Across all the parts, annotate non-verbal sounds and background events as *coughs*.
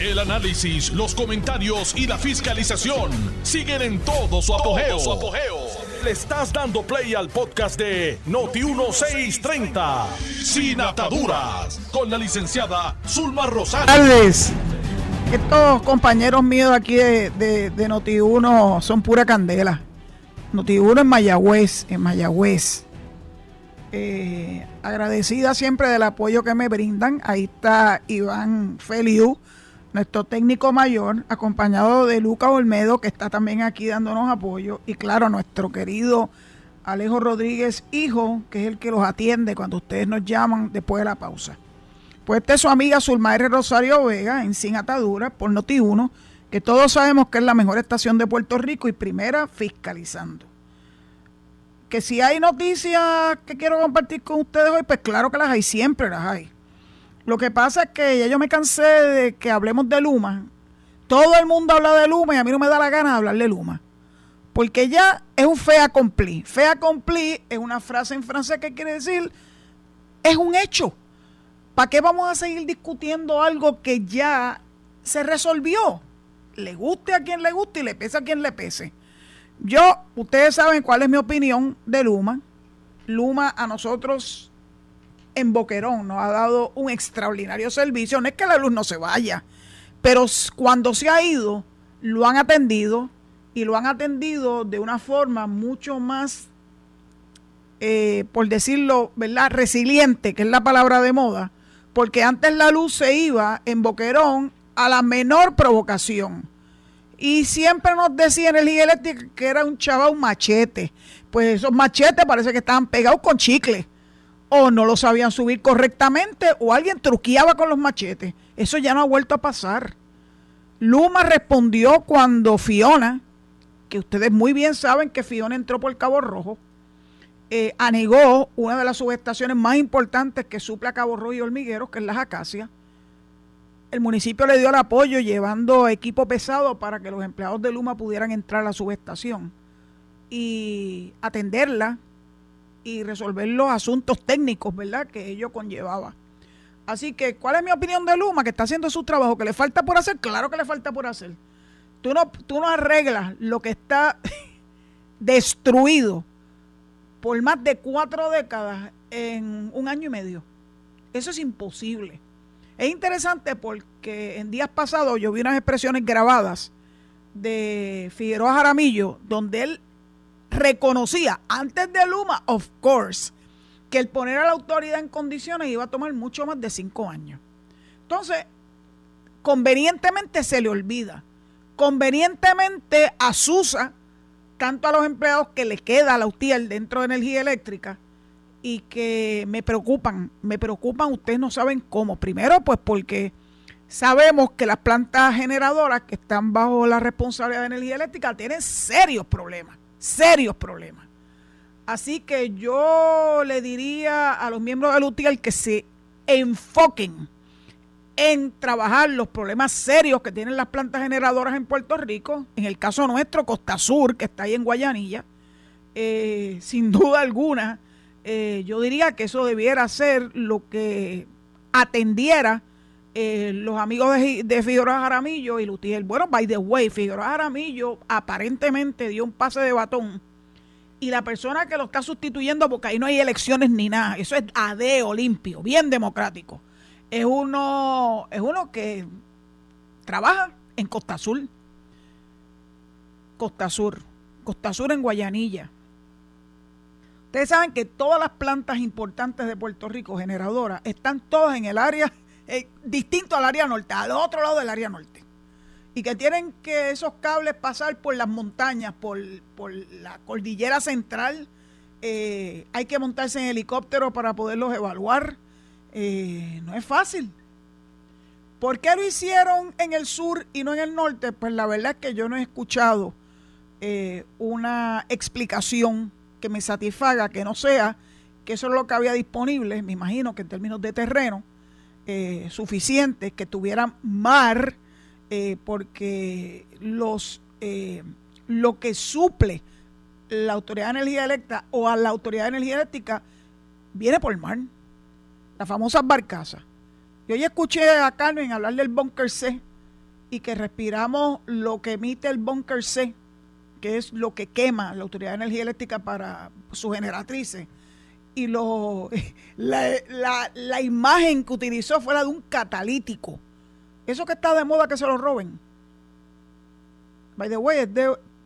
El análisis, los comentarios y la fiscalización siguen en todo su apogeo. Le estás dando play al podcast de Noti1630, Sin Ataduras, con la licenciada Zulma Rosario. tardes. Estos compañeros míos aquí de, de, de Noti1 son pura candela. Noti1 en Mayagüez, en Mayagüez. Eh, agradecida siempre del apoyo que me brindan. Ahí está Iván Feliu, nuestro técnico mayor, acompañado de Lucas Olmedo, que está también aquí dándonos apoyo. Y claro, nuestro querido Alejo Rodríguez, hijo, que es el que los atiende cuando ustedes nos llaman después de la pausa. Pues esta es su amiga Zulmaire Rosario Vega en Sin Ataduras por Noti1, que todos sabemos que es la mejor estación de Puerto Rico y primera fiscalizando. Que si hay noticias que quiero compartir con ustedes hoy, pues claro que las hay, siempre las hay. Lo que pasa es que ya yo me cansé de que hablemos de Luma. Todo el mundo habla de Luma y a mí no me da la gana de hablar de Luma. Porque ya es un fait accompli. Fait accompli es una frase en francés que quiere decir es un hecho. ¿Para qué vamos a seguir discutiendo algo que ya se resolvió? Le guste a quien le guste y le pese a quien le pese. Yo, ustedes saben cuál es mi opinión de Luma. Luma a nosotros en Boquerón nos ha dado un extraordinario servicio. No es que la luz no se vaya, pero cuando se ha ido, lo han atendido y lo han atendido de una forma mucho más, eh, por decirlo, ¿verdad? Resiliente, que es la palabra de moda, porque antes la luz se iba en Boquerón a la menor provocación. Y siempre nos decía Energía Eléctrica que era un chaval un machete. Pues esos machetes parece que estaban pegados con chicle. O no lo sabían subir correctamente o alguien truqueaba con los machetes. Eso ya no ha vuelto a pasar. Luma respondió cuando Fiona, que ustedes muy bien saben que Fiona entró por Cabo Rojo, eh, anegó una de las subestaciones más importantes que suple a Cabo Rojo y Hormigueros, que es las Acacias. El municipio le dio el apoyo llevando equipo pesado para que los empleados de Luma pudieran entrar a la subestación y atenderla y resolver los asuntos técnicos, ¿verdad?, que ello conllevaba. Así que, ¿cuál es mi opinión de Luma? Que está haciendo su trabajo, que le falta por hacer, claro que le falta por hacer. Tú no, tú no arreglas lo que está *laughs* destruido por más de cuatro décadas en un año y medio. Eso es imposible. Es interesante porque en días pasados yo vi unas expresiones grabadas de Figueroa Jaramillo donde él reconocía antes de Luma, of course, que el poner a la autoridad en condiciones iba a tomar mucho más de cinco años. Entonces, convenientemente se le olvida. Convenientemente asusa tanto a los empleados que le queda a la UTIEL dentro de energía eléctrica y que me preocupan, me preocupan, ustedes no saben cómo. Primero, pues porque sabemos que las plantas generadoras que están bajo la responsabilidad de energía eléctrica tienen serios problemas, serios problemas. Así que yo le diría a los miembros del UTIEL que se enfoquen en trabajar los problemas serios que tienen las plantas generadoras en Puerto Rico, en el caso nuestro, Costa Sur, que está ahí en Guayanilla, eh, sin duda alguna, eh, yo diría que eso debiera ser lo que atendiera eh, los amigos de, Figueroa Jaramillo y Lutiel. Bueno, by the way, Figueroa Jaramillo aparentemente dio un pase de batón y la persona que lo está sustituyendo, porque ahí no hay elecciones ni nada, eso es adeo limpio, bien democrático es uno, es uno que trabaja en Costa Sur. Costa Sur. Costa Sur en Guayanilla. Ustedes saben que todas las plantas importantes de Puerto Rico, generadoras, están todas en el área, eh, distinto al área norte, al otro lado del área norte. Y que tienen que esos cables pasar por las montañas, por, por la cordillera central. Eh, hay que montarse en helicóptero para poderlos evaluar eh, no es fácil. ¿Por qué lo hicieron en el sur y no en el norte? Pues la verdad es que yo no he escuchado una explicación que me satisfaga, que no sea que eso es lo que había disponible, me imagino que en términos de terreno, eh, suficiente, que tuvieran mar, eh, porque los eh, lo que suple la Autoridad de Energía Eléctrica o a la Autoridad de Energía Eléctrica viene por mar las famosas barcazas. Yo ya escuché a Carmen hablar del bunker C y que respiramos lo que emite el bunker C, que es lo que quema la Autoridad de Energía Eléctrica para sus generatrices, y lo, *laughs* la, imagen que utilizó fue la de un catalítico. Eso que está de moda que se lo roben. By the way,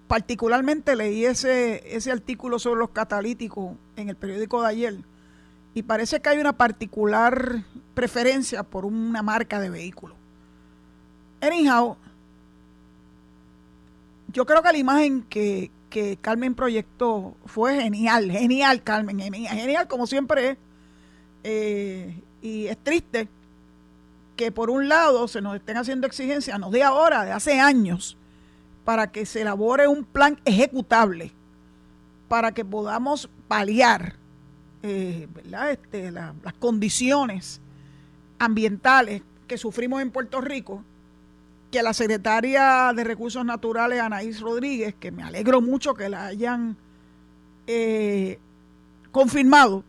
particularmente leí ese, ese artículo sobre los catalíticos en el periódico de ayer y parece que hay una particular preferencia por una marca de vehículo. Anyhow, yo creo que la imagen que, que Carmen proyectó fue genial, genial Carmen, genial, como siempre es. Eh, y es triste que por un lado se nos estén haciendo exigencias, no de ahora, de hace años, para que se elabore un plan ejecutable, para que podamos paliar eh, este, las condiciones ambientales que sufrimos en Puerto Rico, que la secretaria de Recursos Naturales, Anaís Rodríguez, que me alegro mucho que la hayan eh, confirmado,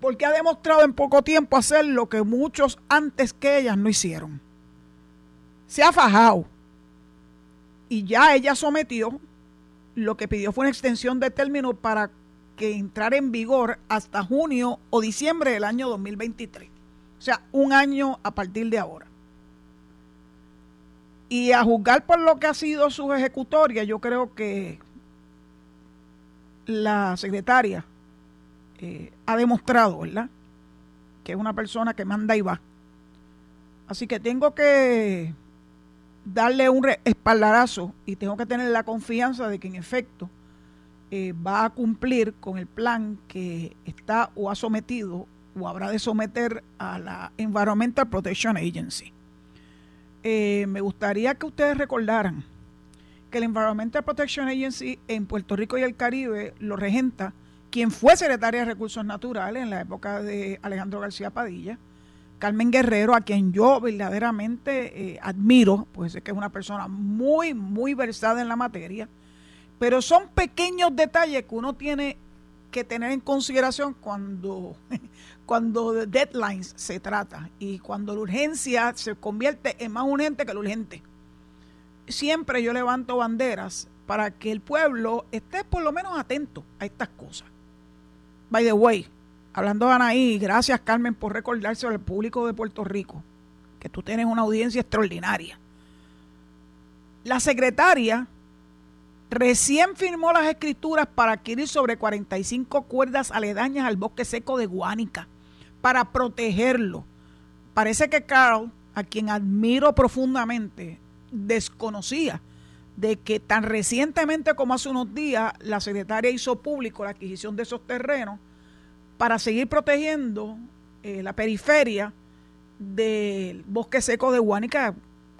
porque ha demostrado en poco tiempo hacer lo que muchos antes que ellas no hicieron. Se ha fajado. Y ya ella sometió, lo que pidió fue una extensión de término para que entrar en vigor hasta junio o diciembre del año 2023. O sea, un año a partir de ahora. Y a juzgar por lo que ha sido su ejecutoria, yo creo que la secretaria eh, ha demostrado, ¿verdad? Que es una persona que manda y va. Así que tengo que darle un espaldarazo y tengo que tener la confianza de que en efecto eh, va a cumplir con el plan que está o ha sometido o habrá de someter a la Environmental Protection Agency. Eh, me gustaría que ustedes recordaran que la Environmental Protection Agency en Puerto Rico y el Caribe lo regenta quien fue secretaria de Recursos Naturales en la época de Alejandro García Padilla, Carmen Guerrero, a quien yo verdaderamente eh, admiro, pues es que es una persona muy, muy versada en la materia, pero son pequeños detalles que uno tiene que tener en consideración cuando, *laughs* cuando de deadlines se trata y cuando la urgencia se convierte en más urgente que lo urgente. Siempre yo levanto banderas para que el pueblo esté por lo menos atento a estas cosas. By the way, hablando de Anaí, gracias Carmen por recordarse al público de Puerto Rico que tú tienes una audiencia extraordinaria. La secretaria recién firmó las escrituras para adquirir sobre 45 cuerdas aledañas al bosque seco de Guánica para protegerlo. Parece que Carl, a quien admiro profundamente, desconocía de que tan recientemente como hace unos días la secretaria hizo público la adquisición de esos terrenos para seguir protegiendo eh, la periferia del bosque seco de Guánica.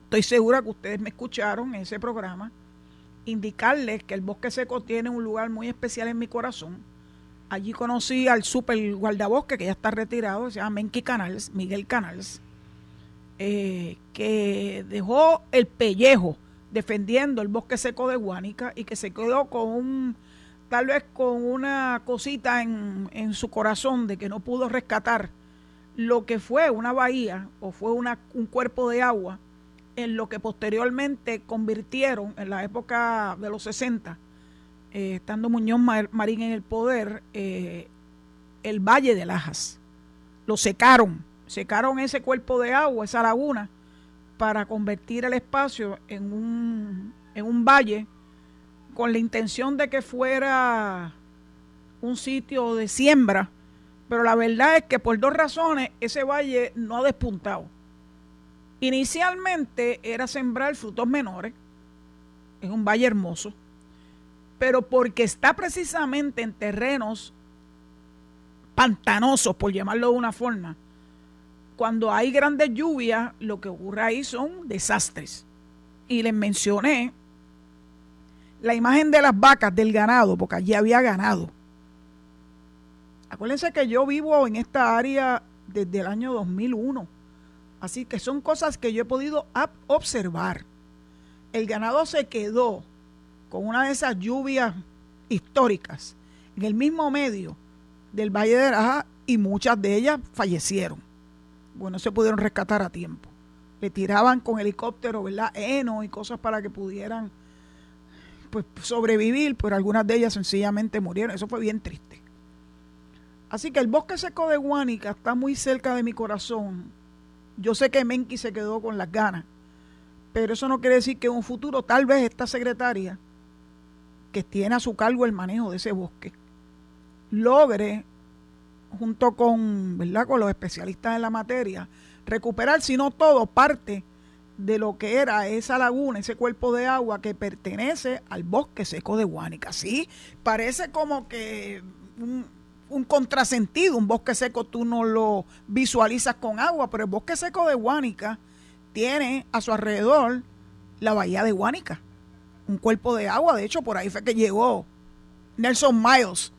Estoy segura que ustedes me escucharon en ese programa indicarles que el bosque seco tiene un lugar muy especial en mi corazón. Allí conocí al super guardabosque que ya está retirado, se llama Menki Canals, Miguel Canals, eh, que dejó el pellejo defendiendo el bosque seco de Guánica y que se quedó con un, tal vez con una cosita en, en su corazón de que no pudo rescatar lo que fue una bahía o fue una, un cuerpo de agua en lo que posteriormente convirtieron en la época de los 60, eh, estando Muñoz Marín en el poder, eh, el Valle de Lajas. Lo secaron, secaron ese cuerpo de agua, esa laguna, para convertir el espacio en un, en un valle con la intención de que fuera un sitio de siembra, pero la verdad es que por dos razones ese valle no ha despuntado Inicialmente era sembrar frutos menores, es un valle hermoso, pero porque está precisamente en terrenos pantanosos, por llamarlo de una forma, cuando hay grandes lluvias, lo que ocurre ahí son desastres. Y les mencioné la imagen de las vacas del ganado, porque allí había ganado. Acuérdense que yo vivo en esta área desde el año 2001 Así que son cosas que yo he podido observar. El ganado se quedó con una de esas lluvias históricas en el mismo medio del Valle de Araja y muchas de ellas fallecieron. Bueno, se pudieron rescatar a tiempo. le tiraban con helicóptero, ¿verdad? Heno y cosas para que pudieran pues sobrevivir, pero algunas de ellas sencillamente murieron. Eso fue bien triste. Así que el bosque seco de Guánica está muy cerca de mi corazón. Yo sé que Menki se quedó con las ganas, pero eso no quiere decir que en un futuro tal vez esta secretaria, que tiene a su cargo el manejo de ese bosque, logre, junto con, ¿verdad? con los especialistas en la materia, recuperar, si no todo, parte de lo que era esa laguna, ese cuerpo de agua que pertenece al bosque seco de Guánica. Sí, parece como que un, un, contrasentido, un bosque seco tú no lo visualizas con agua, pero el bosque seco de Guánica tiene a su alrededor la bahía de Guánica, un cuerpo de agua, de hecho por ahí fue que llegó Nelson Miles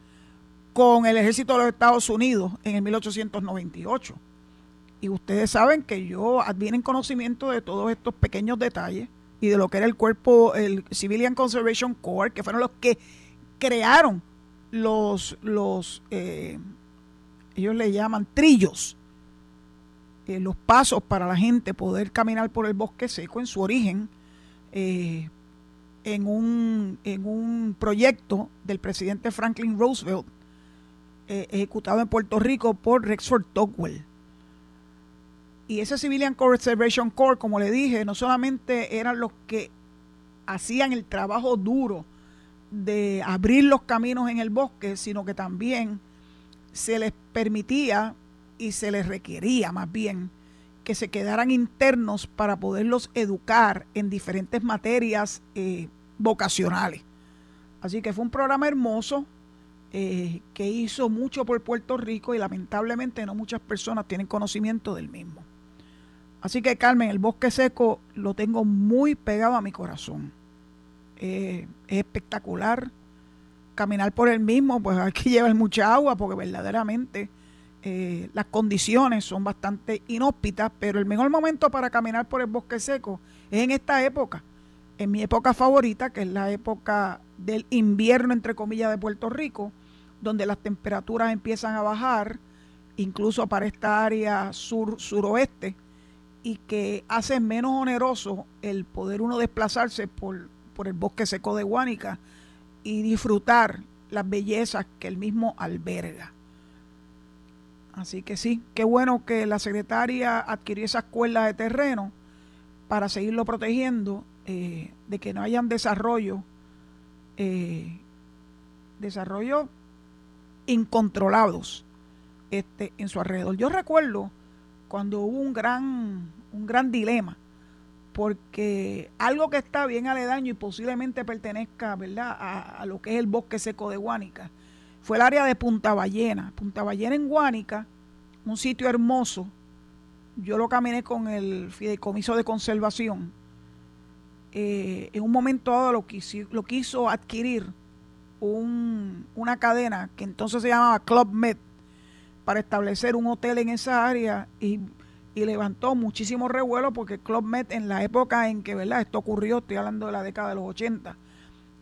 con el ejército de los Estados Unidos en el 1898 y ustedes saben que yo advienen conocimiento de todos estos pequeños detalles y de lo que era el cuerpo, el Civilian Conservation Corps, que fueron los que crearon los, los eh, ellos le llaman trillos, eh, los pasos para la gente poder caminar por el bosque seco en su origen, eh, en, un, en un proyecto del presidente Franklin Roosevelt, ejecutado en Puerto Rico por Rexford Tocqueville. Y ese Civilian Conservation Corps, como le dije, no solamente eran los que hacían el trabajo duro de abrir los caminos en el bosque, sino que también se les permitía y se les requería más bien que se quedaran internos para poderlos educar en diferentes materias eh, vocacionales. Así que fue un programa hermoso eh, que hizo mucho por Puerto Rico y lamentablemente no muchas personas tienen conocimiento del mismo. Así que Carmen, el bosque seco lo tengo muy pegado a mi corazón. Eh, es espectacular. Caminar por el mismo, pues hay que *laughs* llevar mucha agua porque verdaderamente eh, las condiciones son bastante inhóspitas, pero el mejor momento para caminar por el bosque seco es en esta época, en mi época favorita, que es la época del invierno, entre comillas, de Puerto Rico, donde las temperaturas empiezan a bajar, incluso para esta área sur-suroeste y que hace menos oneroso el poder uno desplazarse por, por el bosque seco de Guánica y disfrutar las bellezas que el mismo alberga. Así que sí, qué bueno que la secretaria adquirió esa escuela de terreno para seguirlo protegiendo, eh, de que no hayan desarrollo, eh, incontrolados este, en su alrededor. Yo recuerdo cuando hubo un gran, un gran dilema, porque algo que está bien aledaño y posiblemente pertenezca ¿verdad? A, lo que es el bosque seco de Guánica, fue el área de Punta Ballena. Punta Ballena en Guánica, un sitio hermoso. Yo lo caminé con el fideicomiso de conservación. Eh, en un momento dado lo quiso, lo quiso adquirir un, una cadena que entonces se llamaba Club Med para establecer un hotel en esa área y, levantó muchísimo revuelo porque Club Med en la época en que ¿verdad? esto ocurrió, estoy hablando de la década de los 80,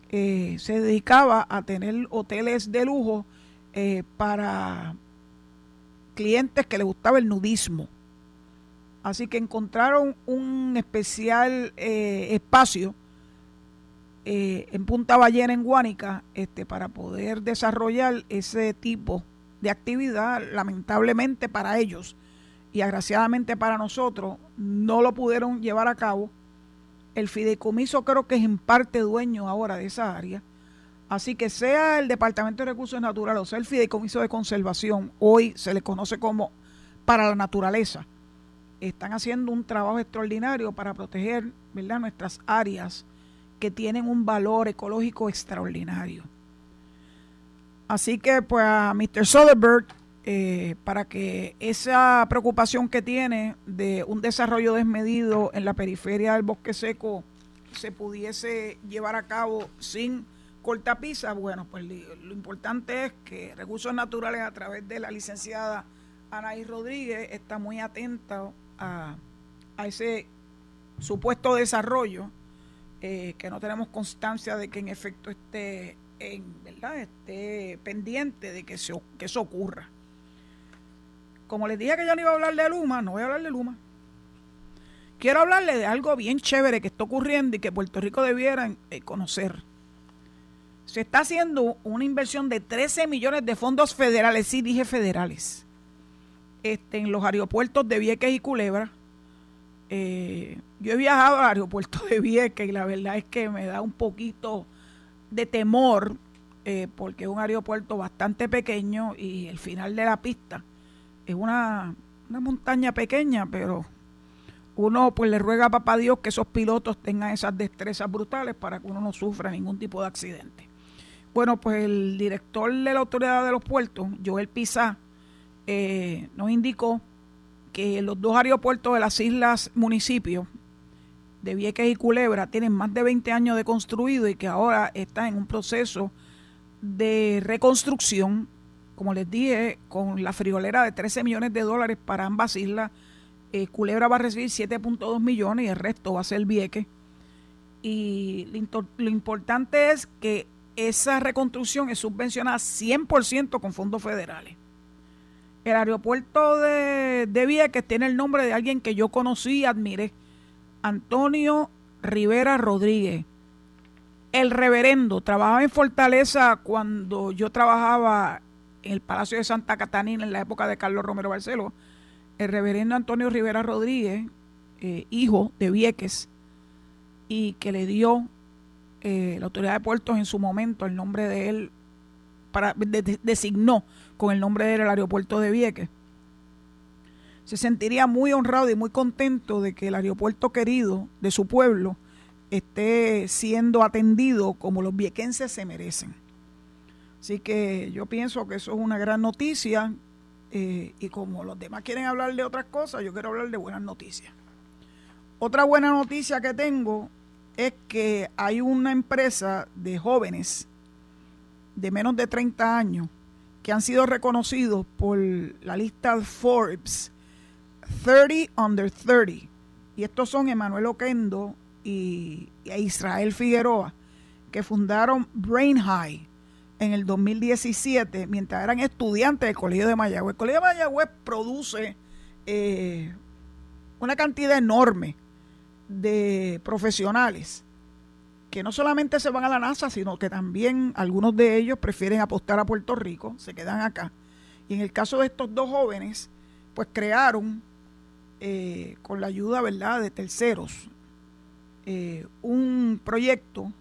eh, se dedicaba a tener hoteles de lujo eh, para clientes que les gustaba el nudismo. Así que encontraron un especial eh, espacio en Punta Ballena, en Guánica, este, para poder desarrollar ese tipo de actividad, lamentablemente para ellos y agraciadamente para nosotros, no lo pudieron llevar a cabo. El fideicomiso creo que es en parte dueño ahora de esa área. Así que sea el Departamento de Recursos Naturales o sea el Fideicomiso de Conservación, hoy se le conoce como para la naturaleza, están haciendo un trabajo extraordinario para proteger ¿verdad? nuestras áreas que tienen un valor ecológico extraordinario. Así que, pues, a Mr. Soderbergh, eh, para que esa preocupación que tiene de un desarrollo desmedido en la periferia del bosque seco se pudiese llevar a cabo sin cortapisa, bueno, pues lo importante es que Recursos Naturales a través de la licenciada Anaí Rodríguez está muy atenta a, ese supuesto desarrollo, eh, que no tenemos constancia de que en efecto esté en, ¿verdad? esté pendiente de que, que eso ocurra. Como les dije que yo no iba a hablar de Luma, no voy a hablar de Luma. quiero hablarle de algo bien chévere que está ocurriendo y que Puerto Rico debiera eh, conocer. Se está haciendo una inversión de 13 millones de fondos federales, sí dije federales, este, en los aeropuertos de Vieques y Culebra. Eh, yo he viajado al aeropuerto de Vieques y la verdad es que me da un poquito de temor eh, porque es un aeropuerto bastante pequeño y el final de la pista es una, una montaña pequeña, pero uno pues le ruega a papá Dios que esos pilotos tengan esas destrezas brutales para que uno no sufra ningún tipo de accidente. Bueno, pues el director de la autoridad de los puertos, Joel Pizá, eh, nos indicó que los dos aeropuertos de las islas municipios de Vieques y Culebra tienen más de 20 años de construido y que ahora están en un proceso de reconstrucción, como les dije, con la friolera de 13 millones de dólares para ambas islas. Eh, Culebra va a recibir 7.2 millones y el resto va a ser Vieques. Y lo, importante es que esa reconstrucción es subvencionada 100% con fondos federales. El aeropuerto de, de Vieques tiene el nombre de alguien que yo conocí y admiré, Antonio Rivera Rodríguez el reverendo trabajaba en Fortaleza cuando yo trabajaba en el Palacio de Santa Catalina en la época de Carlos Romero Barceló. El reverendo Antonio Rivera Rodríguez, eh, hijo de Vieques, y que le dio eh, la autoridad de puertos en su momento el nombre de él, para, designó con el nombre del aeropuerto de Vieques. Se sentiría muy honrado y muy contento de que el aeropuerto querido de su pueblo esté siendo atendido como los viequenses se merecen. Así que yo pienso que eso es una gran noticia eh, y como los demás quieren hablar de otras cosas, yo quiero hablar de buenas noticias. Otra buena noticia que tengo es que hay una empresa de jóvenes de menos de 30 años que han sido reconocidos por la lista Forbes 30 Under 30. Y estos son Emanuel Oquendo, y, a Israel Figueroa, que fundaron Brain High en el 2017 mientras eran estudiantes del Colegio de Mayagüez. El Colegio de Mayagüez produce eh, una cantidad enorme de profesionales que no solamente se van a la NASA, sino que también algunos de ellos prefieren apostar a Puerto Rico, se quedan acá. Y en el caso de estos dos jóvenes, pues crearon, eh, con la ayuda, ¿verdad?, de terceros, eh, un proyecto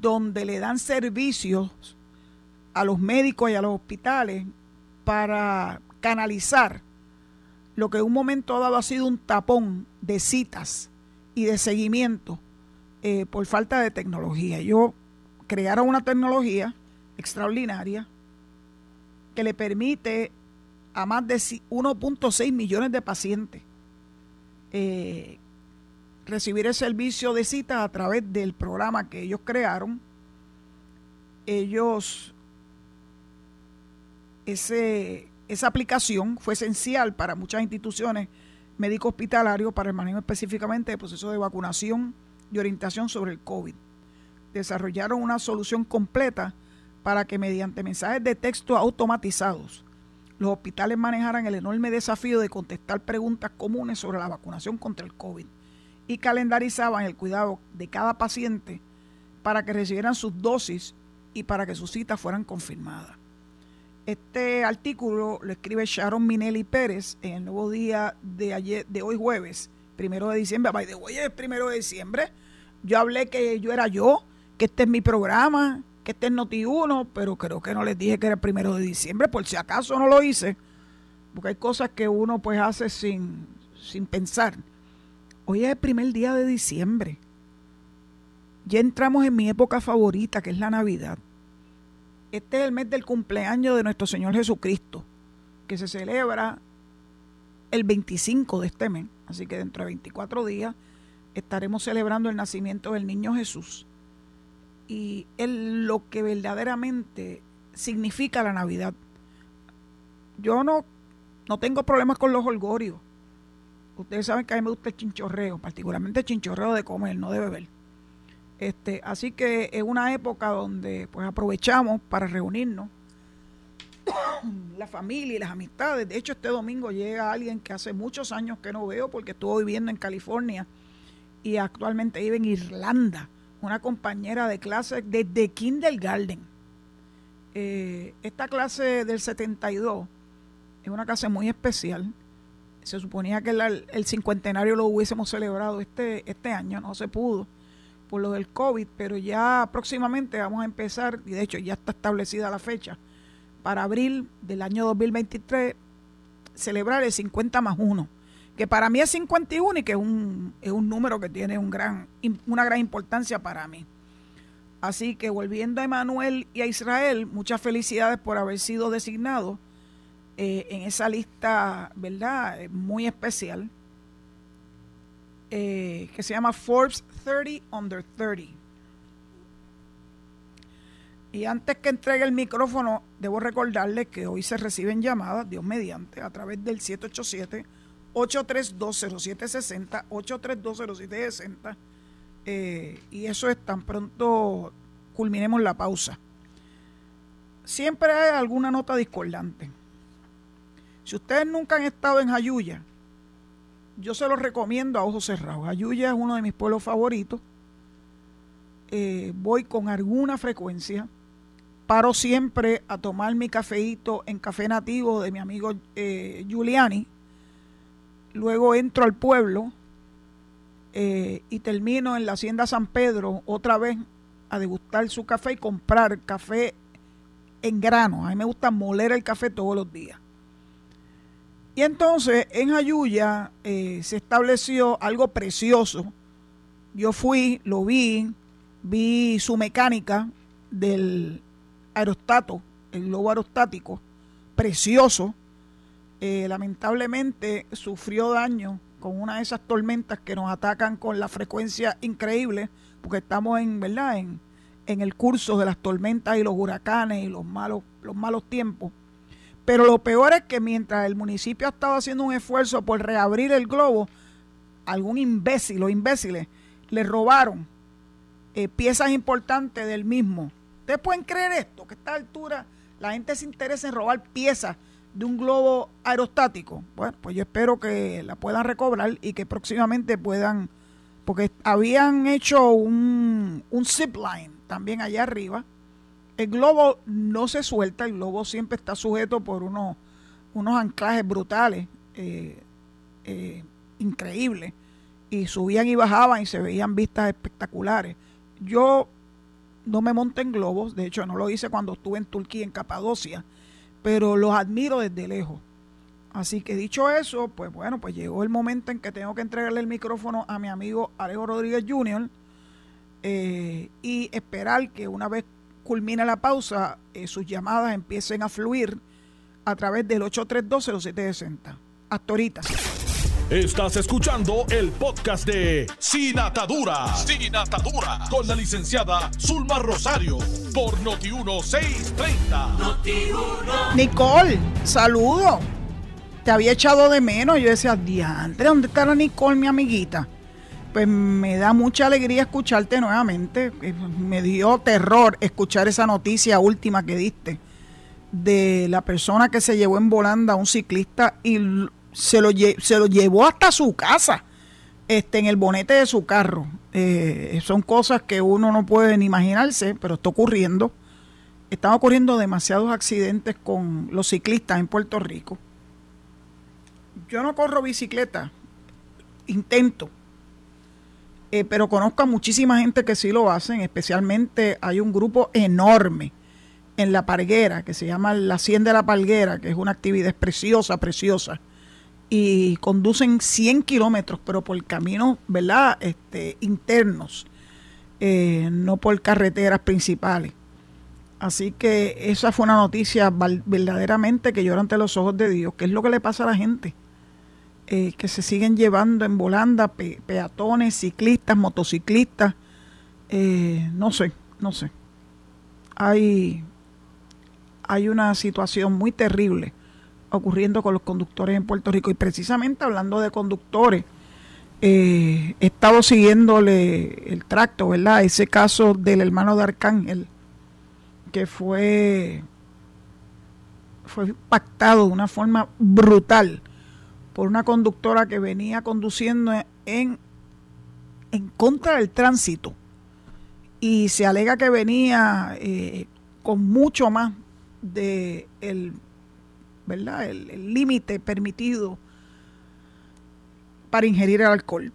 donde le dan servicios a los médicos y a los hospitales para canalizar lo que en un momento dado ha sido un tapón de citas y de seguimiento eh, por falta de tecnología. Ellos crearon una tecnología extraordinaria que le permite a más de 1.6 millones de pacientes eh, recibir el servicio de cita a través del programa que ellos crearon. Ellos, ese, esa aplicación fue esencial para muchas instituciones médico hospitalarios para el manejo específicamente del proceso de vacunación y orientación sobre el COVID. Desarrollaron una solución completa para que mediante mensajes de texto automatizados los hospitales manejaran el enorme desafío de contestar preguntas comunes sobre la vacunación contra el COVID y calendarizaban el cuidado de cada paciente para que recibieran sus dosis y para que sus citas fueran confirmadas. Este artículo lo escribe Sharon Minelli Pérez en el nuevo día de ayer, de hoy jueves, primero de diciembre. By de hoy es primero de diciembre. Yo hablé que yo era yo, que este es mi programa, que este es Noti1, pero creo que no les dije que era el primero de diciembre, por si acaso no lo hice, porque hay cosas que uno pues hace sin, sin pensar. Hoy es el primer día de diciembre. Ya entramos en mi época favorita, que es la Navidad. Este es el mes del cumpleaños de nuestro Señor Jesucristo, que se celebra el 25 de este mes. Así que dentro de 24 días estaremos celebrando el nacimiento del niño Jesús. Y es lo que verdaderamente significa la Navidad. Yo no, no tengo problemas con los holgorios Ustedes saben que a mí me gusta el chinchorreo, particularmente el chinchorreo de comer, no de beber. Este, así que es una época donde pues aprovechamos para reunirnos *coughs* la familia y las amistades. De hecho, este domingo llega alguien que hace muchos años que no veo porque estuvo viviendo en California y actualmente vive en Irlanda. Una compañera de clase desde kindergarten. Eh, esta clase del 72 es una clase muy especial. Se suponía que el, el cincuentenario lo hubiésemos celebrado este, este año, no se pudo por lo del COVID, pero ya próximamente vamos a empezar, y de hecho ya está establecida la fecha, para abril del año 2023 celebrar el 50 más 1, que para mí es 51 y que es un, es un número que tiene un gran, una gran importancia para mí. Así que volviendo a Emanuel y a Israel, muchas felicidades por haber sido designados eh, en esa lista, ¿verdad? Muy especial, eh, que se llama Forbes 30 Under 30. Y antes que entregue el micrófono, debo recordarle que hoy se reciben llamadas, Dios mediante, a través del 787-8320760, 8320760. Eh, y eso es tan pronto culminemos la pausa. Siempre hay alguna nota discordante. Si ustedes nunca han estado en Jayuya, yo se los recomiendo a ojos cerrados. Jayuya es uno de mis pueblos favoritos. Eh, voy con alguna frecuencia paro siempre a tomar mi cafeíto en café nativo de mi amigo eh, Giuliani. Luego entro al pueblo eh, y termino en la hacienda San Pedro otra vez a degustar su café y comprar café en grano. A mí me gusta moler el café todos los días. Y entonces en Jayuya eh, se estableció algo precioso. Yo fui, lo vi, vi su mecánica del aerostato, el globo aerostático, precioso, eh, lamentablemente sufrió daño con una de esas tormentas que nos atacan con la frecuencia increíble, porque estamos en, ¿verdad? En, en el curso de las tormentas y los huracanes y los malos, los malos tiempos. Pero lo peor es que mientras el municipio ha estado haciendo un esfuerzo por reabrir el globo, algún imbécil o imbéciles le robaron eh, piezas importantes del mismo ¿Ustedes pueden creer esto? Que a esta altura la gente se interesa en robar piezas de un globo aerostático. Bueno, pues yo espero que la puedan recobrar y que próximamente puedan, porque habían hecho un, un zipline también allá arriba. El globo no se suelta, el globo siempre está sujeto por unos, unos anclajes brutales, eh, eh, increíbles, y subían y bajaban y se veían vistas espectaculares. Yo no me monté en globos, de hecho no lo hice cuando estuve en Turquía, en Capadocia, pero los admiro desde lejos. Así que dicho eso, pues bueno, pues llegó el momento en que tengo que entregarle el micrófono a mi amigo Alejo Rodríguez Jr. Eh, y esperar que una vez culmine la pausa, eh, sus llamadas empiecen a fluir a través del 832-0760. Hasta ahorita. Estás escuchando el podcast de Sin Atadura. Sin Atadura. Con la licenciada Zulma Rosario. Por Noti1630. Noti1. Nicole, saludo. Te había echado de menos. Yo decía, diantre, ¿dónde está la Nicole, mi amiguita? Pues me da mucha alegría escucharte nuevamente. Eh, me dio terror escuchar esa noticia última que diste de la persona que se llevó en volanda a un ciclista y se lo, se lo llevó hasta su casa, este, en el bonete de su carro. Eh, son cosas que uno no puede ni imaginarse, pero está ocurriendo. Están ocurriendo demasiados accidentes con los ciclistas en Puerto Rico. Yo no corro bicicleta, intento, eh, pero conozco a muchísima gente que sí lo hacen, especialmente hay un grupo enorme en La Parguera que se llama La Hacienda de la Palguera, que es una actividad preciosa, preciosa y conducen 100 kilómetros, pero por caminos, ¿verdad? Este, internos, eh, no por carreteras principales. Así que esa fue una noticia verdaderamente que llora ante los ojos de Dios. ¿Qué es lo que le pasa a la gente? Eh, que se siguen llevando en volanda peatones, ciclistas, motociclistas. Eh, no sé, no sé. Hay, hay una situación muy terrible ocurriendo con los conductores en Puerto Rico. Y precisamente hablando de conductores, eh, he estado siguiéndole el tracto, ¿verdad? Ese caso del hermano de Arcángel, que fue, fue impactado de una forma brutal por una conductora que venía conduciendo en, en contra del tránsito. Y se alega que venía eh, con mucho más de el verdad el límite permitido para ingerir el alcohol.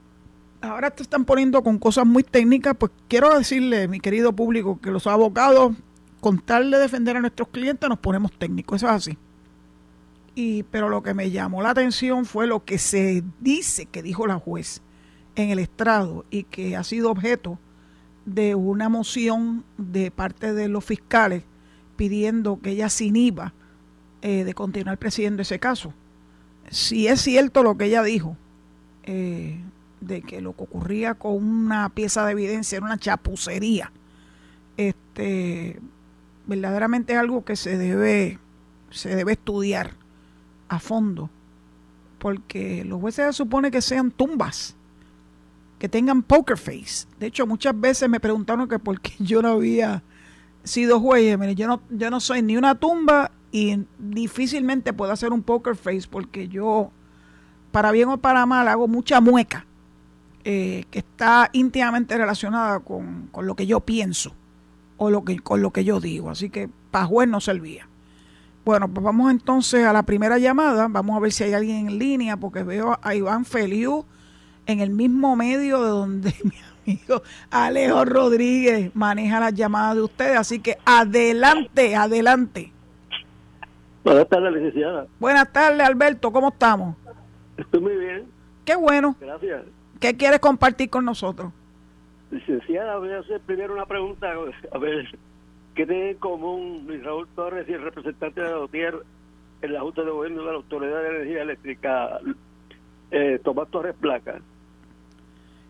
Ahora te están poniendo con cosas muy técnicas pues quiero decirle mi querido público que los abogados con tal de defender a nuestros clientes nos ponemos técnicos eso es así y pero lo que me llamó la atención fue lo que se dice que dijo la juez en el estrado y que ha sido objeto de una moción de parte de los fiscales pidiendo que ella se inhiba eh, de continuar presidiendo ese caso. Si es cierto lo que ella dijo, eh, de que lo que ocurría con una pieza de evidencia era una chapucería, este, verdaderamente es algo que se debe, se debe estudiar a fondo, porque los jueces se supone que sean tumbas que tengan poker face. De hecho, muchas veces me preguntaron que por qué *laughs* yo no había sido juez. Mire, yo no, yo no soy ni una tumba y difícilmente puedo hacer un poker face porque yo, para bien o para mal, hago mucha mueca eh, que está íntimamente relacionada con, con, lo que yo pienso o lo que, con lo que yo digo. Así que para juez no servía. Bueno, pues vamos entonces a la primera llamada. Vamos a ver si hay alguien en línea porque veo a Iván Feliu en el mismo medio de donde *laughs* mi amigo Alejo Rodríguez maneja las llamadas de ustedes. Así que adelante, adelante. Buenas tardes, licenciada. Buenas tardes, Alberto. ¿Cómo estamos? Estoy muy bien. Qué bueno. Gracias. ¿Qué quieres compartir con nosotros? Licenciada, voy a hacer primero una pregunta. A ver, ¿qué tiene en común Luis Raúl Torres y el representante de la en la Junta de Gobierno de la Autoridad de Energía Eléctrica, eh, Tomás Torres Placa?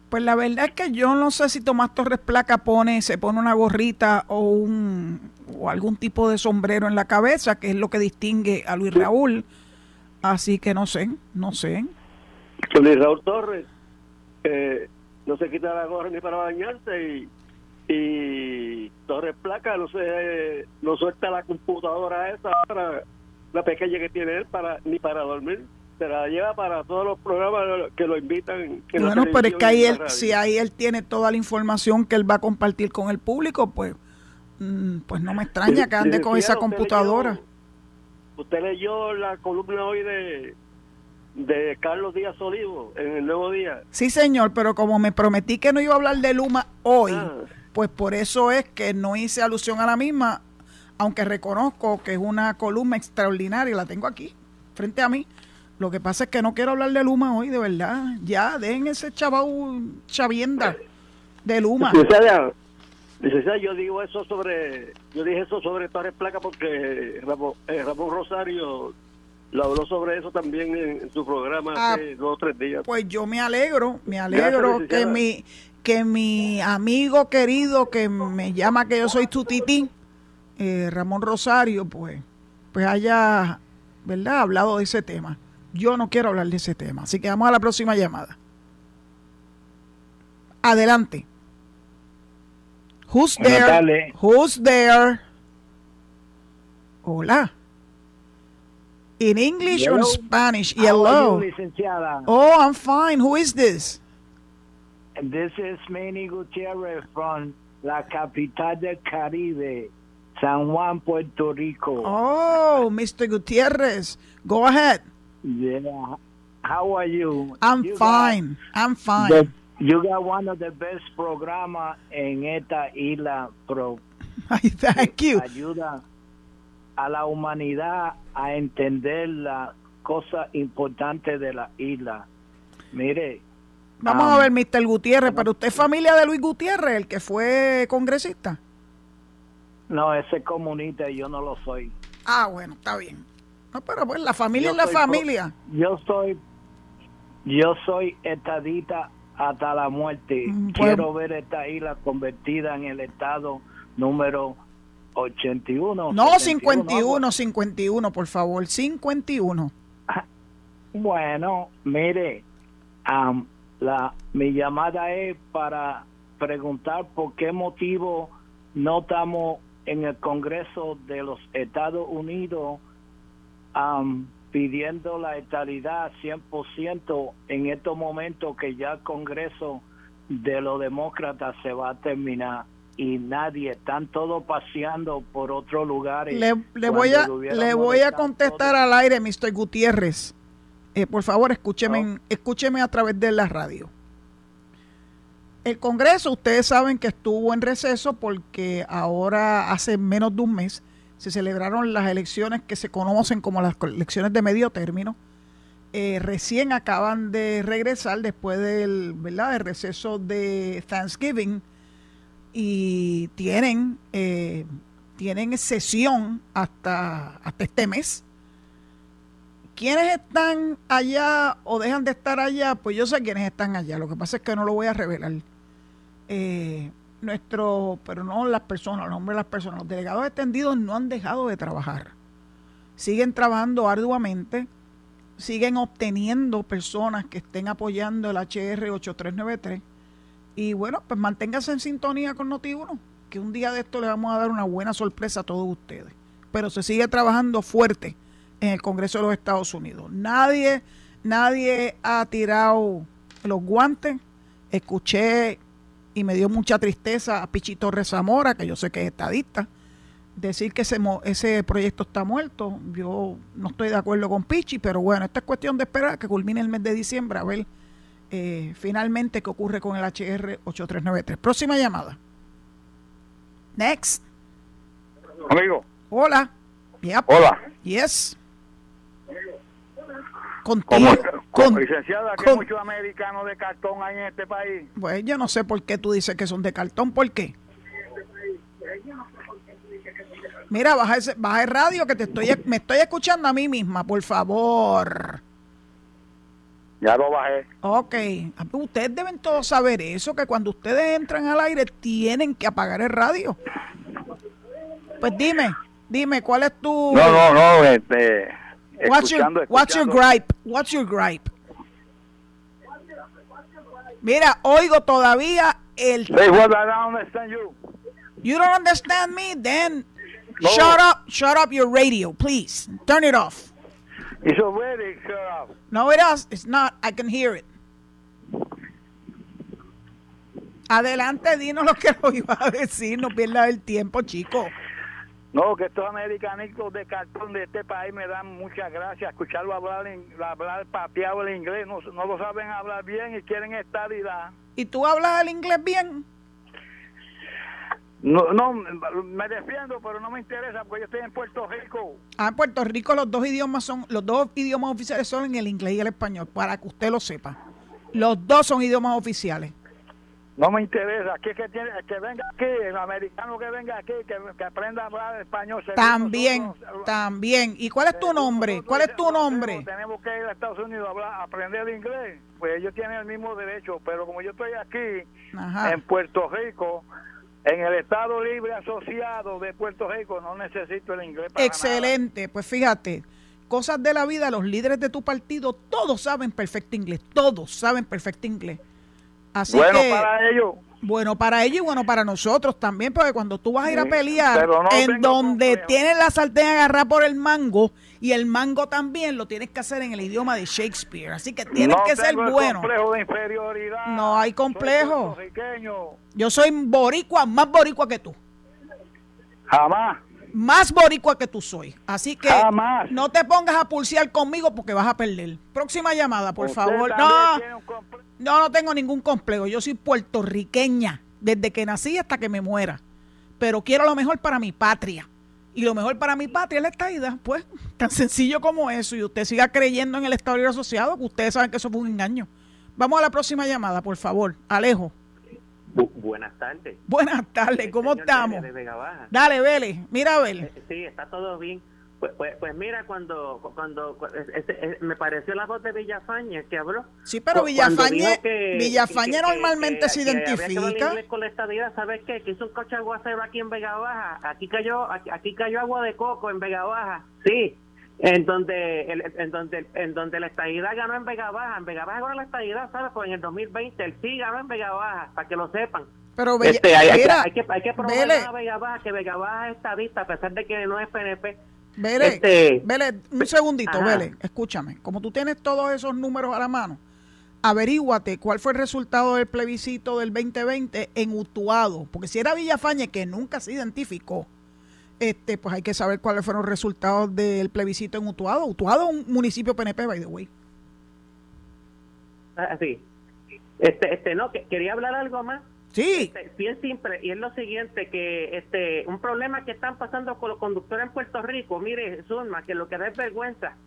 Pues la verdad es que yo no sé si Tomás Torres Placa pone, se pone una gorrita o un o algún tipo de sombrero en la cabeza, que es lo que distingue a Luis Raúl. Así que no sé, no sé. Luis Raúl Torres eh, no se quita la gorra ni para bañarse y, y Torres Placa no se no suelta la computadora esa para la pequeña que tiene él para ni para dormir se la lleva para todos los programas que lo invitan. bueno, pero es que ahí él, si ahí él tiene toda la información que él va a compartir con el público, pues mm, pues no me extraña que ande con esa computadora. usted leyó la columna hoy de, de Carlos Díaz Olivo en el Nuevo Día. Sí, señor, pero como me prometí que no iba a hablar de Luma hoy, ah. Pues por eso es que no hice alusión a la misma, aunque reconozco que es una columna extraordinaria, la tengo aquí, frente a mí lo que pasa es que no quiero hablar de Luma hoy, de verdad. Ya, dejen ese chaval chavienda de Luma. Licenciada, yo digo eso sobre, yo dije eso sobre Torres Placa porque Ramón, eh, Rosario lo habló sobre eso también en, su programa ah, hace dos o tres días. Pues yo me alegro, me alegro que mi, que mi amigo querido que me llama que yo soy tu tití, eh, Ramón Rosario, pues, pues haya, ¿verdad?, hablado de ese tema. Yo no quiero hablar de ese tema. Así que vamos a la próxima llamada. Adelante. Who's there? Who's there? Hola. In English or Spanish? Hello. Oh, I'm fine. Who is this? This is Manny Gutierrez from la capital del Caribe, San Juan, Puerto Rico. Oh, Mr. Gutierrez. Go ahead. Yeah. How are you? I'm you fine. I'm fine. The, you got one of the best programas en esta isla. Pro, *laughs* Thank eh, you. Ayuda a la humanidad a entender la cosa importante de la isla. Mire. Vamos a ver, Mr. Gutiérrez, pero usted es familia de Luis Gutiérrez, el que fue congresista. No, ese es comunista y yo no lo soy. Ah, bueno, está bien. No, pero pues la familia es la familia. Yo soy, yo soy estadita hasta la muerte. Mm, Quiero ver esta isla convertida en el estado número 81. No, 51, 51, por favor, 51. Bueno, mire, la, mi llamada es para preguntar por qué motivo no estamos en el Congreso de los Estados Unidos pidiendo la estabilidad 100% en estos momentos que ya el Congreso de los demócratas se va a terminar y nadie, están todos paseando por otros lugares. Le, voy a, le voy a contestar al aire, Mr. Gutiérrez. Eh, por favor, escúcheme, escúcheme a través de la radio. El Congreso, ustedes saben que estuvo en receso porque ahora hace menos de un mes se celebraron las elecciones que se conocen como las elecciones de medio término. Eh, recién acaban de regresar después del, ¿verdad? receso de Thanksgiving y tienen, eh, tienen sesión hasta, hasta este mes. ¿Quiénes están allá o dejan de estar allá? Pues yo sé quiénes están allá. Lo que pasa es que no lo voy a revelar. Eh, nuestro, pero no las personas, los nombres de las personas, los delegados extendidos no han dejado de trabajar. Siguen trabajando arduamente, siguen obteniendo personas que estén apoyando el HR 8393. Y bueno, pues manténganse en sintonía con Noti1, que un día de esto le vamos a dar una buena sorpresa a todos ustedes. Pero se sigue trabajando fuerte en el Congreso de los Estados Unidos. Nadie, nadie ha tirado los guantes. Escuché y me dio mucha tristeza a Pichi Torres Zamora, que yo sé que es estadista, decir que ese, ese proyecto está muerto. Yo no estoy de acuerdo con Pichi, pero bueno, esta es cuestión de esperar que culmine el mes de diciembre a ver eh, finalmente qué ocurre con el HR 8393. Próxima llamada. Next. Amigo. Hola. Hola. Yes. Contigo, con, licenciada, que muchos americanos de cartón hay en este país. Pues yo no sé por qué tú dices que son de cartón, ¿por qué? Mira, baja, ese, baja el radio que te estoy, me estoy escuchando a mí misma, por favor. Ya lo bajé. Ok. Ah, pues ustedes deben todos saber eso, que cuando ustedes entran al aire tienen que apagar el radio. Pues dime, dime, ¿cuál es tu... No, no, no, este What's your, what's your gripe? What's your gripe? Mira, oigo todavía el. Say what I don't understand you. You don't understand me? Then no. shut up, shut up your radio, please. Turn it off. It's already shut off. No, it is. It's not. I can hear it. Adelante, dinos lo que lo iba a decir. No pierdas el tiempo, chico. No, que estos americanos de cartón de este país me dan muchas gracias. Escucharlo hablar, hablar pateado el inglés, no, no lo saben hablar bien y quieren estabilidad. ¿Y tú hablas el inglés bien? No, no, me defiendo, pero no me interesa porque yo estoy en Puerto Rico. Ah, en Puerto Rico los dos idiomas son, los dos idiomas oficiales son en el inglés y el español, para que usted lo sepa. Los dos son idiomas oficiales. No me interesa. que, tiene, que venga aquí, el americano que venga aquí, que, aprenda a hablar español. También, también. ¿Y cuál es tu nombre? ¿Cuál es tu nombre? Tenemos que ir a Estados Unidos a, hablar, aprender inglés. Pues ellos tienen el mismo derecho, pero como yo estoy aquí, en Puerto Rico, en el Estado Libre Asociado de Puerto Rico, no necesito el inglés. Para Excelente. Pues fíjate cosas de la vida, los líderes de tu partido, todos saben perfecto inglés, todos saben perfecto inglés bueno para ellos. Bueno para ellos y bueno para nosotros también, porque cuando tú vas a ir a pelear en donde tienes la sartén agarrada por el mango y el mango también lo tienes que hacer en el idioma de Shakespeare. Así que tienes que ser bueno. No hay complejo. Yo soy boricua, más boricua que tú. Jamás más boricua que tú soy. Así que no te pongas a pulsear conmigo porque vas a perder. Próxima llamada, por favor. No, no, no tengo ningún complejo. Yo soy puertorriqueña desde que nací hasta que me muera. Pero quiero lo mejor para mi patria. Y lo mejor para mi patria es la estadidad. Pues tan sencillo como eso. Y usted siga creyendo en el Estado Libre Asociado, que ustedes saben que eso fue un engaño. Vamos a la próxima llamada, por favor. Alejo buenas tardes. Buenas tardes, ¿cómo estamos? Dale, Vélez, mira, Vélez. Eh, sí, está todo bien. Pues, pues, pues mira, cuando cuando me pareció la voz de Villafañe que habló. Sí, pero Villafañe, Villafañe normalmente se identifica. con la estadía, ¿sabes qué? Que hizo un coche aguacero aquí en Vega Baja. Aquí cayó, aquí cayó agua de coco en Vega Baja. Sí, en donde en donde en donde la estadidad ganó en Vega Baja en Vega Baja ganó la estadidad sabes pues en el 2020 el sí ganó en Vega Baja para que lo sepan pero este, hay, hay, que hay que probar a Vega Baja que Vega Baja es estadista a pesar de que no es PNP Vele, este, Vele, un segundito, Vele, escúchame. Como tú tienes todos esos números a la mano, averíguate cuál fue el resultado del plebiscito del 2020 en Utuado. Porque si era Villafañe, que nunca se identificó, este, pues hay que saber cuáles fueron los resultados del plebiscito en Utuado. Utuado es un municipio PNP, by the way. Ah, sí. Este, este, no, quería hablar algo más. Sí. Este, bien simple, y es lo siguiente, que este un problema que están pasando con los conductores en Puerto Rico, mire, Zulma, que lo que da es vergüenza.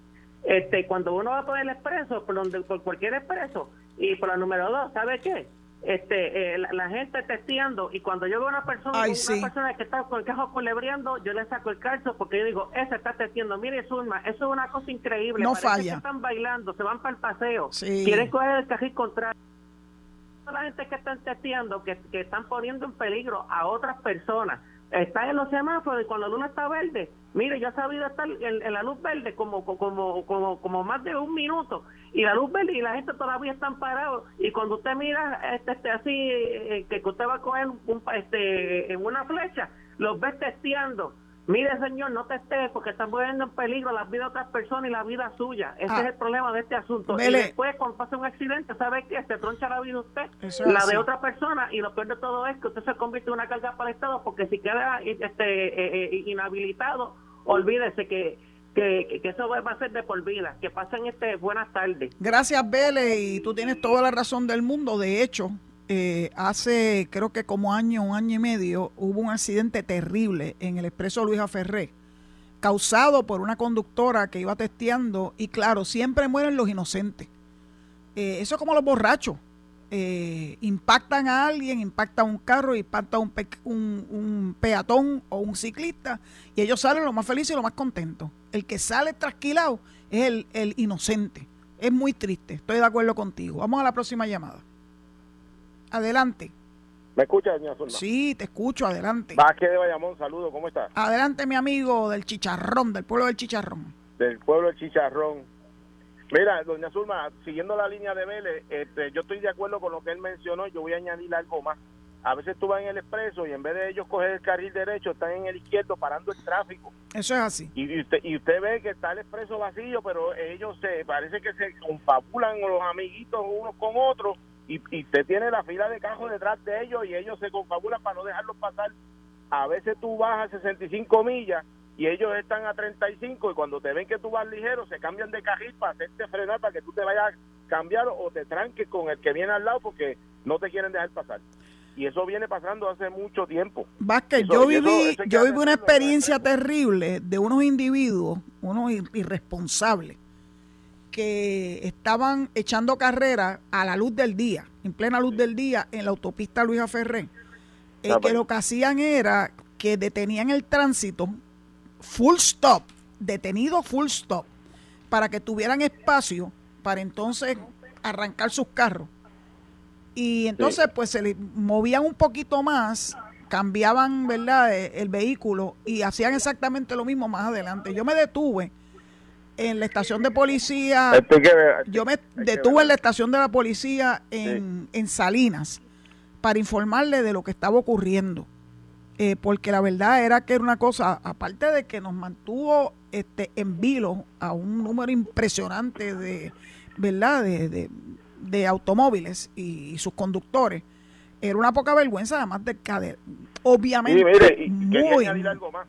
Este, cuando uno va por el expreso, por, donde, por cualquier expreso, y por la número dos, ¿sabe qué? este eh, la, gente testeando y cuando yo veo una persona una persona que está con el cajo culebreando yo le saco el calzo porque yo digo ese está testeando mire Zulma eso es una cosa increíble no falla están bailando se van para el paseo quieren coger el cajil contrario la gente que están testeando que, que están poniendo en peligro a otras personas. Está en los semáforos y cuando la luna está verde Mire, yo he sabido estar en, la luz verde como, como, como, como más de un minuto. Y la luz verde y la gente todavía están parados. Y cuando usted mira este, este así eh, que usted va a coger un, este en una flecha, los ve testeando Mire, señor, no te estés porque están poniendo en peligro la vida de otras personas y la vida suya. Ese ah. es el problema de este asunto. Y después, cuando pasa un accidente, ¿sabe qué? Se troncha la vida usted, la de otra persona, y lo peor de todo es que usted se convierte en una carga para el Estado porque si queda este, eh, eh, inhabilitado, olvídese que, que, que, eso va a ser de por vida. Que pasen este buenas tardes. Gracias, Vélez, y tú tienes toda la razón del mundo. De hecho, eh, hace creo que como año, un año y medio, hubo un accidente terrible en el expreso Luisa Ferré, causado por una conductora que iba testeando y claro, siempre mueren los inocentes. Eh, eso es como los borrachos. Eh, impactan a alguien, impacta un carro, impacta un, peatón o un ciclista y ellos salen lo más felices y lo más contentos. El que sale trasquilado es el, el inocente. Es muy triste, estoy de acuerdo contigo. Vamos a la próxima llamada. Adelante. ¿Me escucha, doña Zulma? Sí, te escucho, adelante. Vázquez de Bayamón, saludo, ¿cómo está? Adelante, mi amigo del Chicharrón, del pueblo del Chicharrón. Del pueblo del Chicharrón. Mira, doña Zulma, siguiendo la línea de Vélez, este, yo estoy de acuerdo con lo que él mencionó, yo voy a añadir algo más. A veces tú vas en el expreso y en vez de ellos coger el carril derecho, están en el izquierdo parando el tráfico. Eso es así. Y, usted, y usted ve que está el expreso vacío, pero ellos se parece que se confabulan los amiguitos unos con otros y, y usted tiene la fila de cajos detrás de ellos y ellos se confabulan para no dejarlos pasar. A veces tú vas a 65 millas y ellos están a 35 y cuando te ven que tú vas ligero se cambian de carril para hacerte frenar para que tú te vayas a cambiar o te tranques con el que viene al lado porque no te quieren dejar pasar. Y eso viene pasando hace mucho tiempo. Vázquez, yo viví, yo viví una experiencia terrible de unos individuos, unos irresponsables, que estaban echando carrera a la luz del día, en plena luz del día, en la autopista Luisa Ferré, eh, ah, que lo que hacían era que detenían el tránsito full stop, detenido full stop, para que tuvieran espacio para entonces arrancar sus carros. Y entonces pues se le movían un poquito más, cambiaban, ¿verdad?, e, el vehículo y hacían exactamente lo mismo más adelante. Yo me detuve en la estación de policía. yo me detuve en la estación de la policía en, en Salinas para informarle de lo que estaba ocurriendo. Eh, porque la verdad era que era una cosa, aparte de que nos mantuvo este, en vilo a un número impresionante de, ¿verdad? De, de, automóviles y, sus conductores, era una poca vergüenza, además de que obviamente muy, algo más.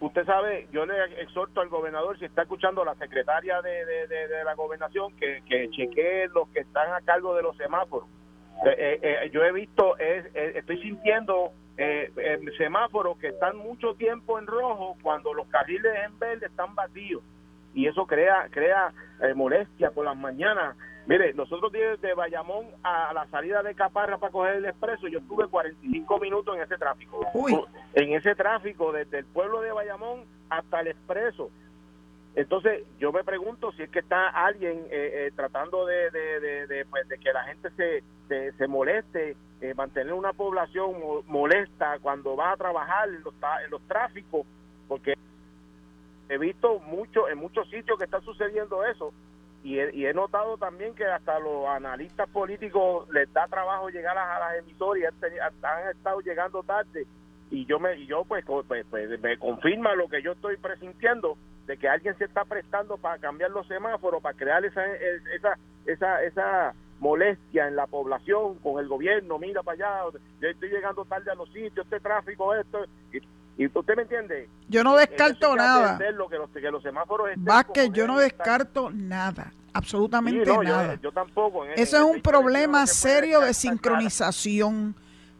Usted sabe, yo le exhorto al gobernador, si está escuchando a la secretaria de, de, la gobernación, que, que chequee los que están a cargo de los semáforos. Eh, eh, yo he visto, estoy sintiendo eh, semáforos que están mucho tiempo en rojo cuando los carriles en verde están vacíos y eso crea crea molestia por las mañanas Mire, nosotros desde Bayamón a la salida de Caparra para coger el expreso, yo estuve 45 minutos en ese tráfico. En ese tráfico desde el pueblo de Bayamón hasta el expreso. Entonces, yo me pregunto si es que está alguien eh, eh, tratando de, de, pues, de, que la gente se, se, moleste, eh, mantener una población molesta cuando va a trabajar en los, en los tráficos, porque he visto mucho en muchos sitios que está sucediendo eso y he, notado también que hasta los analistas políticos les da trabajo llegar a, las emisoras y han, estado llegando tarde. Y yo me y yo pues, pues, pues, me confirma lo que yo estoy presintiendo de que alguien se está prestando para cambiar los semáforos para crear esa esa esa esa molestia en la población con el gobierno mira para allá yo estoy llegando tarde a los sitios este tráfico esto y, usted me entiende yo no descarto nada. lo que los, que los semáforos que yo no descarto nada absolutamente nada. yo, tampoco eso es un problema serio de sincronización.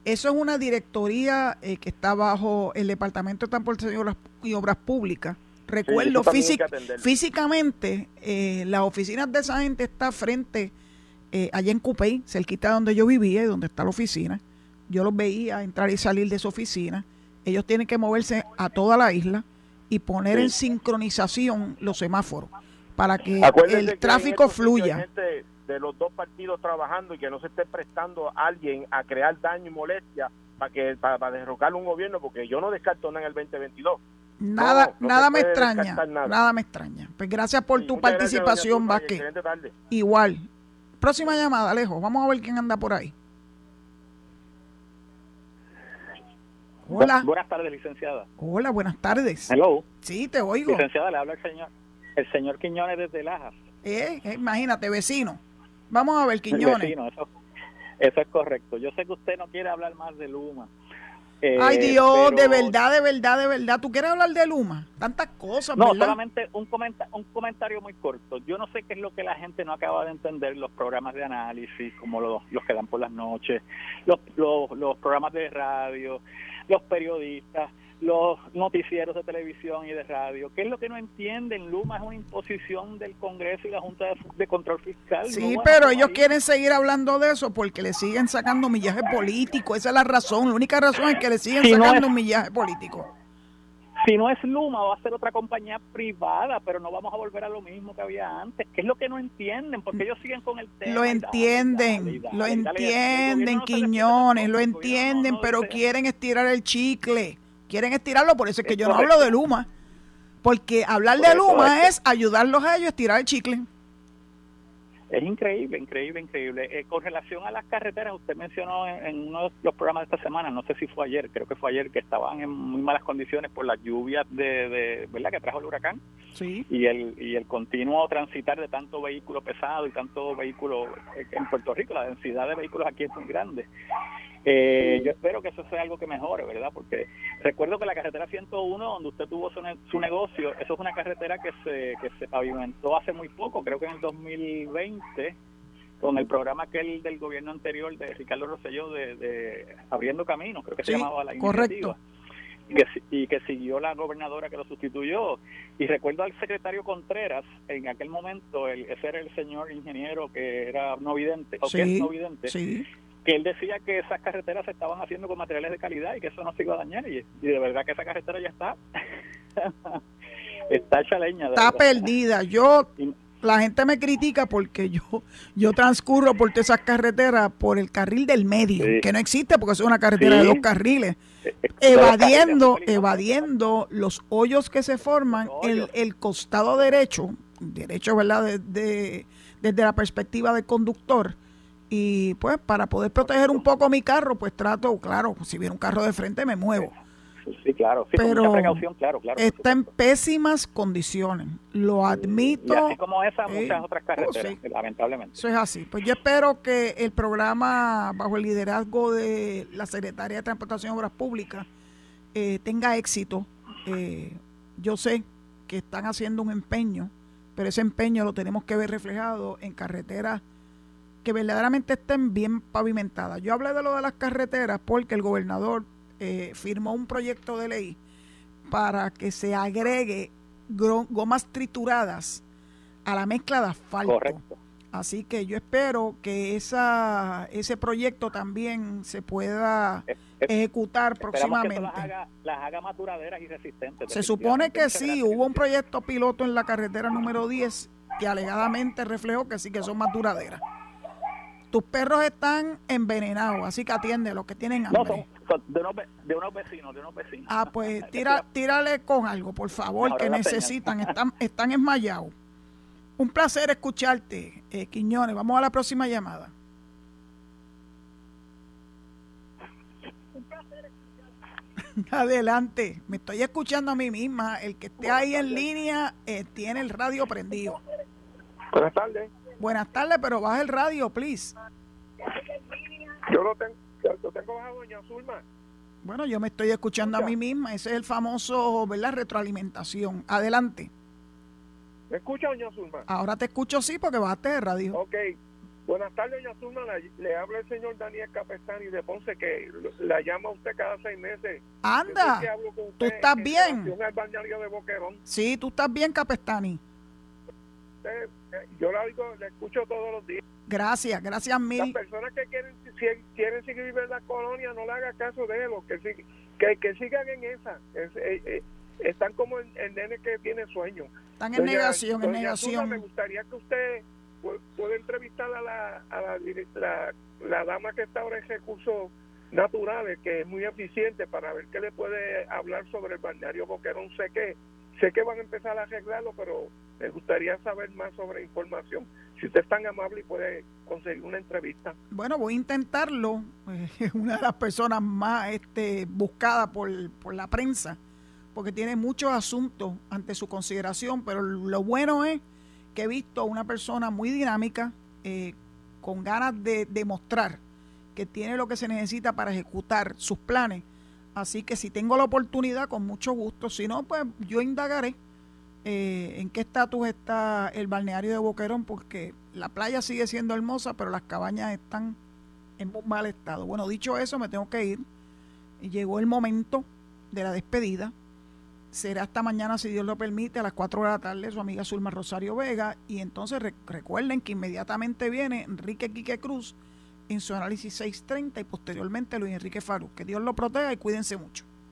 Eso es una directoría eh, que está bajo el Departamento de Transportación y Obras Públicas. Recuerdo físicamente, eh, las oficinas de esa gente está frente, eh, allá en Cupey, cerquita de donde yo vivía y donde está la oficina. Yo los veía entrar y salir de esa oficina. Ellos tienen que moverse a toda la isla y poner en sincronización los semáforos para que el tráfico fluya. de los dos partidos trabajando y que no se esté prestando a alguien a crear daño y molestia para que para, derrocar un gobierno porque yo no descarto nada en el 2022 nada nada me extraña nada. me extraña. Pues gracias por tu participación Vázquez. igual. Próxima llamada Alejo. Vamos a ver quién anda por ahí Hola. Buenas tardes, licenciada. Hola, buenas tardes. Hello. Sí, te oigo. Licenciada, le habla el señor, el señor Quiñones desde Lajas. Eh, eh imagínate, vecino. Vamos a ver, Quiñones. eso, es correcto. Yo sé que usted no quiere hablar más de Luma. Ay eh, Dios, de verdad, de verdad, de verdad. ¿Tú quieres hablar de Luma? Tantas cosas, No, solamente un, un comentario muy corto. Yo no sé qué es lo que la gente no acaba de entender, los programas de análisis, como los, los que dan por las noches, los, los, los programas de radio, los periodistas los noticieros de televisión y de radio. ¿Qué es lo que no entienden? Luma es una imposición del Congreso y la Junta de, Control Fiscal. Sí, pero ellos quieren seguir hablando de eso porque le siguen sacando millaje político. Esa es la razón. La única razón es que le siguen sacando un millaje político. Si no es Luma, va a ser otra compañía privada, pero no vamos a volver a lo mismo que había antes. ¿Qué es lo que no entienden? Porque ellos siguen con el tema. Lo entienden, lo entienden, Quiñones, lo entienden, pero quieren estirar el chicle quieren estirarlo, por eso es que yo no hablo de Luma. Porque hablar de Luma es ayudarlos a ellos a estirar el chicle. Es increíble, increíble, increíble. Eh, con relación a las carreteras, usted mencionó en, uno de los programas de esta semana, no sé si fue ayer, creo que fue ayer, que estaban en muy malas condiciones por las lluvias de, ¿verdad? que trajo el huracán. Sí. Y el, y el continuo transitar de tanto vehículo pesado y tanto vehículo en Puerto Rico, la densidad de vehículos aquí es muy grande. Eh, yo espero que eso sea algo que mejore, ¿verdad? Porque recuerdo que la carretera 101, donde usted tuvo su, su negocio, eso es una carretera que se, que se pavimentó hace muy poco, creo que en el 2020, con el programa aquel del gobierno anterior de Ricardo Rosselló de, Abriendo Caminos, creo que se llamaba la iniciativa. Y que, y que siguió la gobernadora que lo sustituyó. Y recuerdo al secretario Contreras, en aquel momento, el, ese era el señor ingeniero que era no vidente, o que es no vidente, sí que él decía que esas carreteras se estaban haciendo con materiales de calidad y que eso no se iba a dañar y, de verdad que esa carretera ya está *laughs* está hecha leña está perdida. Yo la gente me critica porque yo yo transcurro por todas esas carreteras por el carril del medio que no existe porque es una carretera de dos carriles eh, eh, evadiendo evadiendo los hoyos que se forman en el costado derecho derecho verdad de, desde la perspectiva del conductor y pues para poder proteger un poco mi carro, pues trato, claro, si viene un carro de frente me muevo. Sí, claro, sí, pero precaución, claro, claro. Está en pésimas condiciones, lo admito. así como esa, muchas otras carreteras, lamentablemente. Eso es así. Pues yo espero que el programa, bajo el liderazgo de la Secretaría de Transportación y Obras Públicas, eh, tenga éxito. Eh, yo sé que están haciendo un empeño, pero ese empeño lo tenemos que ver reflejado en carreteras que verdaderamente estén bien pavimentadas. Yo hablé de lo de las carreteras porque el gobernador eh, firmó un proyecto de ley para que se agregue gomas trituradas a la mezcla de asfalto. Así que yo espero que esa, ese proyecto también se pueda ejecutar próximamente. las, haga, más duraderas y resistentes. Se supone que sí, hubo un proyecto piloto en la carretera número 10 que alegadamente reflejó que sí que son más duraderas tus perros están envenenados, así que atiende los que tienen hambre. No, son, de, unos, de unos vecinos, de unos vecinos. Ah, pues *laughs* tira, tírale con algo, por favor, que necesitan, *laughs* están, están esmayados. Un placer escucharte, eh, Quiñones. Vamos a la próxima llamada. *laughs* Adelante, me estoy escuchando a mí misma. El que esté ahí en línea eh, tiene el radio prendido. Buenas tardes. Buenas tardes, pero baja el radio, please. Yo lo tengo, lo tengo bajo Doña Zulma. Bueno, yo me estoy escuchando a mí misma. Ese es el famoso, ¿verdad? Retroalimentación. Adelante. ¿Me escucha, Doña Zulma? Ahora te escucho, sí, porque bajaste de radio. Ok. Buenas tardes, doña Zulma. Le, habla el señor Daniel Capestani de Ponce, que la llama usted cada seis meses. Anda, tú estás bien. De Boquerón. Sí, tú estás bien, Capestani. Eh, yo la, digo, la escucho todos los días. Gracias, gracias mil. Las personas que quieren, quieren seguir viviendo en la colonia, no le haga caso de él, que, que, que sigan en esa. Eh, eh, están como el, nene que tiene sueño. Están en negación, en negación. me gustaría que usted puede entrevistar a, la, a la, la, dama que está ahora en recursos naturales, que es muy eficiente para ver qué le puede hablar sobre el balneario Boquerón. Sé que, sé que van a empezar a arreglarlo, pero me gustaría saber más sobre información. Si usted es tan amable y puede conseguir una entrevista. Bueno, voy a intentarlo. *laughs* Es una de las personas más este, buscadas por, por la prensa, porque tiene muchos asuntos ante su consideración, pero lo bueno es he visto una persona muy dinámica, eh, con ganas de demostrar que tiene lo que se necesita para ejecutar sus planes. Así que si tengo la oportunidad, con mucho gusto. Si no, pues yo indagaré eh, en qué estatus está el balneario de Boquerón, porque la playa sigue siendo hermosa, pero las cabañas están en mal estado. Bueno, dicho eso, me tengo que ir. Llegó el momento de la despedida será hasta mañana, si Dios lo permite, a las 4 de la tarde, su amiga Zulma Rosario Vega. Y entonces recuerden que inmediatamente viene Enrique Quique Cruz en su análisis 630 y posteriormente Luis Enrique Faru. Que Dios lo proteja y cuídense mucho.